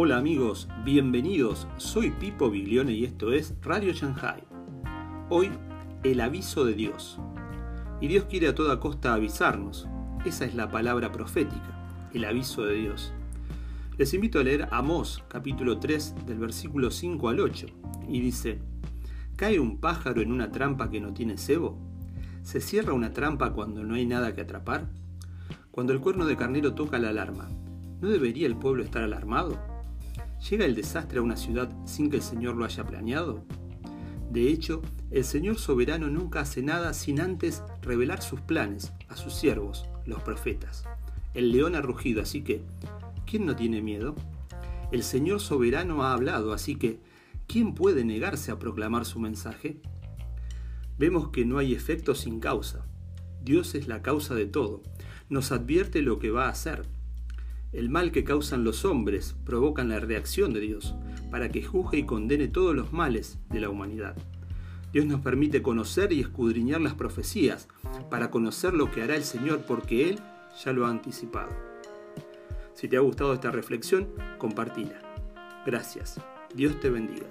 Hola amigos, bienvenidos. Soy Pipo Biglione y esto es Radio Shanghai. Hoy, el aviso de Dios. Y Dios quiere a toda costa avisarnos. Esa es la palabra profética, el aviso de Dios. Les invito a leer Amós, capítulo 3, del versículo 5 al 8, y dice, ¿Cae un pájaro en una trampa que no tiene cebo? ¿Se cierra una trampa cuando no hay nada que atrapar? Cuando el cuerno de carnero toca la alarma, ¿no debería el pueblo estar alarmado? ¿Llega el desastre a una ciudad sin que el Señor lo haya planeado? De hecho, el Señor soberano nunca hace nada sin antes revelar sus planes a sus siervos, los profetas. El león ha rugido, así que, ¿quién no tiene miedo? El Señor soberano ha hablado, así que, ¿quién puede negarse a proclamar su mensaje? Vemos que no hay efecto sin causa. Dios es la causa de todo. Nos advierte lo que va a hacer el mal que causan los hombres provocan la reacción de Dios para que juzgue y condene todos los males de la humanidad. Dios nos permite conocer y escudriñar las profecías para conocer lo que hará el Señor porque Él ya lo ha anticipado. Si te ha gustado esta reflexión, compartila. Gracias. Dios te bendiga.